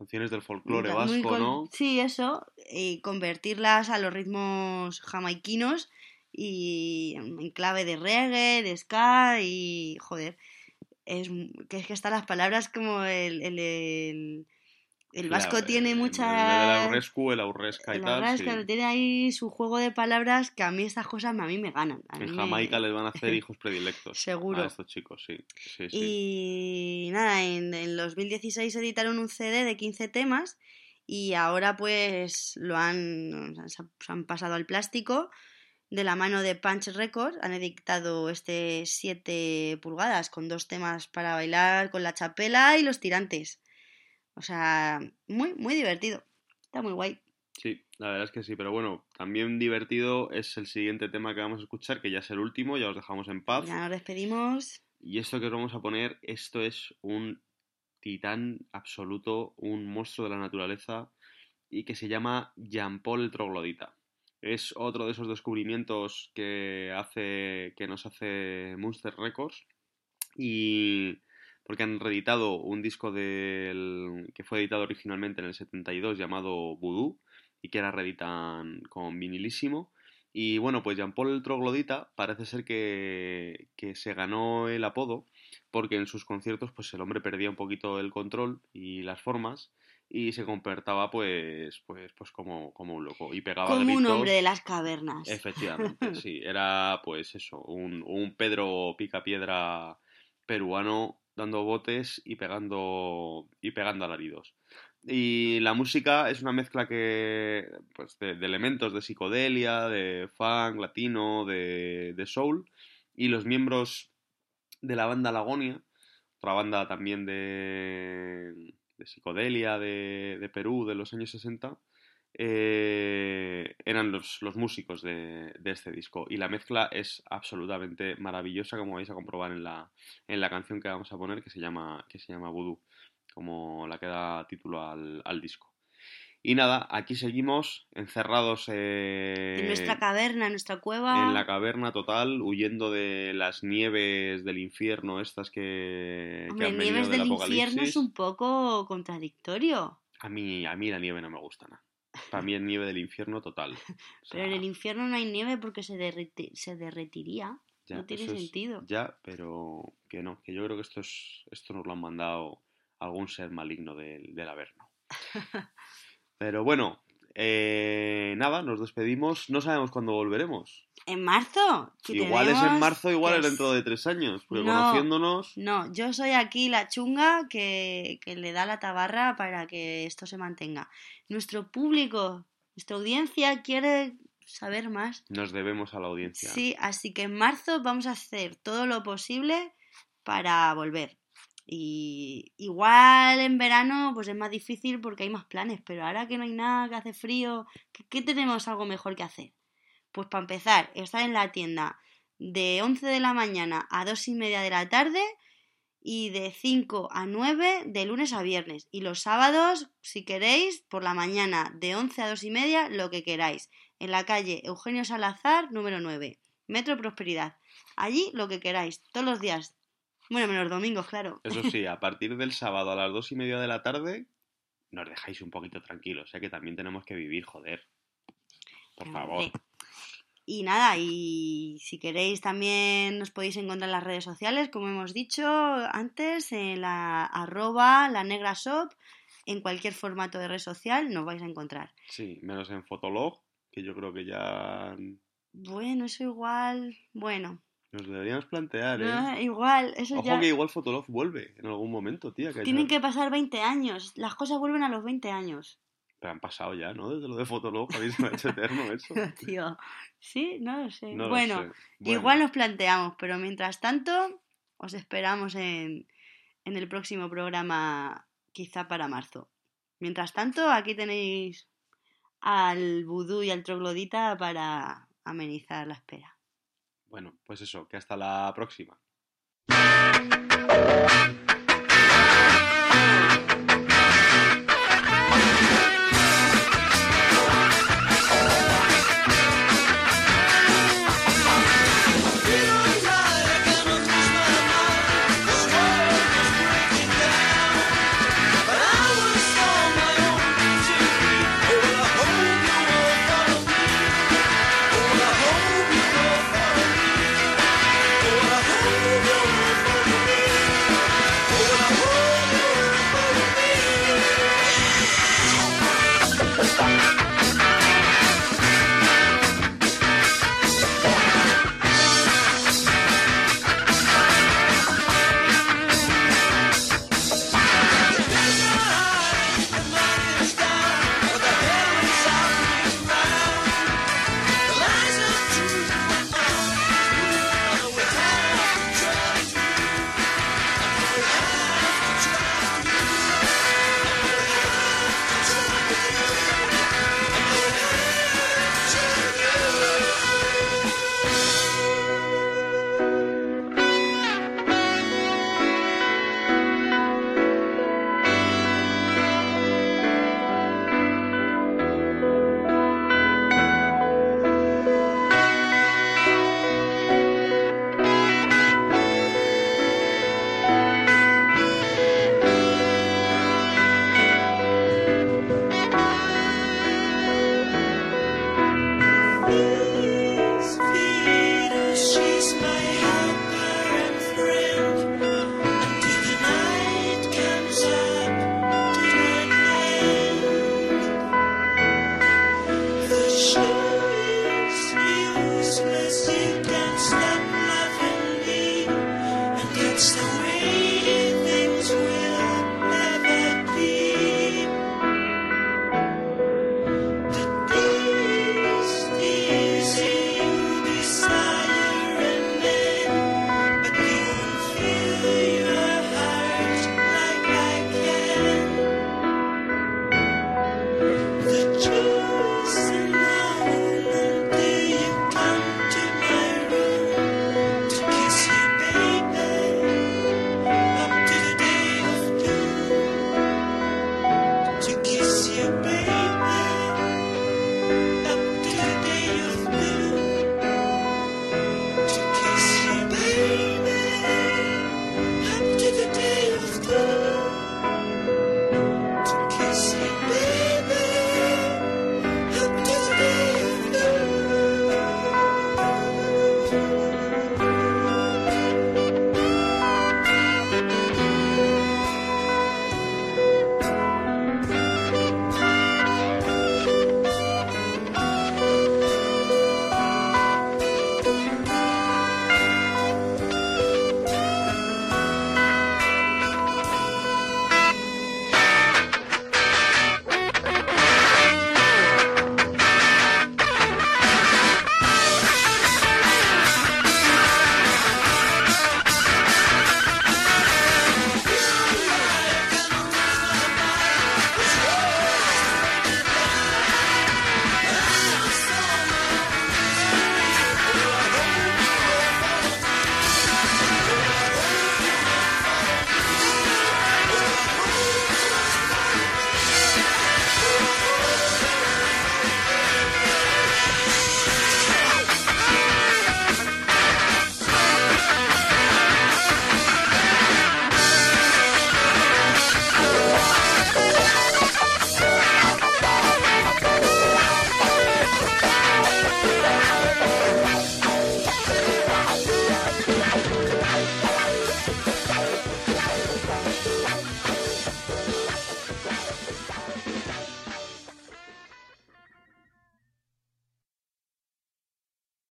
Canciones del folclore vasco, ¿no? Sí, eso, y convertirlas a los ritmos jamaiquinos y en clave de reggae, de ska y joder, es que es que están las palabras como el el, el, el vasco tiene el- mucha El aurrescu, el aurresca y la tal. es sí. tiene ahí su juego de palabras que a mí estas cosas a mí me ganan. mí En me- Jamaica les van a hacer hijos predilectos. Seguro. A estos chicos, sí. sí, sí. Y nada, en, en 2016 editaron un CD de 15 temas y ahora pues lo han, se han- se han pasado al plástico de la mano de Punch Records. Han editado este 7 pulgadas con dos temas para bailar con la chapela y los tirantes. O sea, muy, muy divertido. Está muy guay. Sí, la verdad es que sí, pero bueno, también divertido es el siguiente tema que vamos a escuchar, que ya es el último, ya os dejamos en paz. Ya nos despedimos. Y esto que os vamos a poner, esto es un titán absoluto, un monstruo de la naturaleza, y que se llama Jean-Paul el Troglodita. Es otro de esos descubrimientos que hace que nos hace Monster Records y porque han reeditado un disco del que fue editado originalmente en el 72 llamado Voodoo y que ahora reeditan con vinilísimo y bueno, pues Jean-Paul el Troglodita parece ser que, que se ganó el apodo porque en sus conciertos pues el hombre perdía un poquito el control y las formas y se comportaba pues pues pues como, como un loco y pegaba Como un hombre de las cavernas. Efectivamente, sí, era pues eso, un, un Pedro Picapiedra peruano dando botes y pegando y pegando alaridos. Y la música es una mezcla que pues de, de elementos de psicodelia, de funk, latino, de, de soul y los miembros de la banda Lagonia, otra banda también de, de psicodelia de, de Perú de los años 60, eh, eran los, los músicos de, de este disco. Y la mezcla es absolutamente maravillosa, como vais a comprobar en la, en la canción que vamos a poner, que se llama, que se llama Voodoo, como la que da título al, al disco. Y nada, aquí seguimos encerrados eh, en nuestra caverna, en nuestra cueva. en la caverna total, huyendo de las nieves del infierno, estas que, que Hombre, han Nieves del del infierno es un poco contradictorio. A mí, a mí la nieve no me gusta nada. Para mí es nieve del infierno total. O Pero en el infierno no hay nieve porque se, se derretiría. ya, no tiene es- sentido. Ya, pero que no, que yo creo que esto es esto nos lo han mandado algún ser maligno del, del Averno. Pero bueno, eh, nada, nos despedimos. No sabemos cuándo volveremos. ¿En marzo? Si igual es en marzo, igual es dentro de tres años. Porque No. conociéndonos, No, yo soy aquí la chunga que, que le da la tabarra para que esto se mantenga. Nuestro público, nuestra audiencia quiere saber más. nos debemos a la audiencia. Sí, así que en marzo vamos a hacer todo lo posible para volver. Y igual en verano pues es más difícil porque hay más planes, pero ahora que no hay nada, que hace frío, ¿qué, qué tenemos algo mejor que hacer? Pues para empezar, estar en la tienda de 11 de la mañana a 2 y media de la tarde y de 5 a 9 de lunes a viernes. Y los sábados, si queréis, por la mañana de 11 a 2 y media, lo que queráis. En la calle Eugenio Salazar, número 9, Metro Prosperidad. Allí lo que queráis, todos los días. Bueno, menos los domingos, claro. Eso sí, a partir del sábado a las dos y media de la tarde, nos dejáis un poquito tranquilos. Sé que también tenemos que vivir, joder. Por favor. Y nada, y si queréis también nos podéis encontrar en las redes sociales, como hemos dicho antes, en la arroba la negra shop, en cualquier formato de red social nos vais a encontrar. Sí, menos en Fotolog, que yo creo que ya Bueno, eso igual, bueno, nos deberíamos plantear, ¿eh? ah, igual, eso Ojo ya... que igual Fotolog vuelve en algún momento, tía. Que Tienen ya- que pasar 20 años, las cosas vuelven a los 20 años. Pero han pasado ya, ¿no? Desde lo de Fotolog, a mí se me ha hecho eterno eso. Tío, sí, no lo sé. No lo bueno, sé. Bueno, igual nos planteamos, pero mientras tanto, os esperamos en, en el próximo programa, quizá para marzo. Mientras tanto, aquí tenéis al vudú y al troglodita para amenizar la espera. Bueno, pues eso, que hasta la próxima.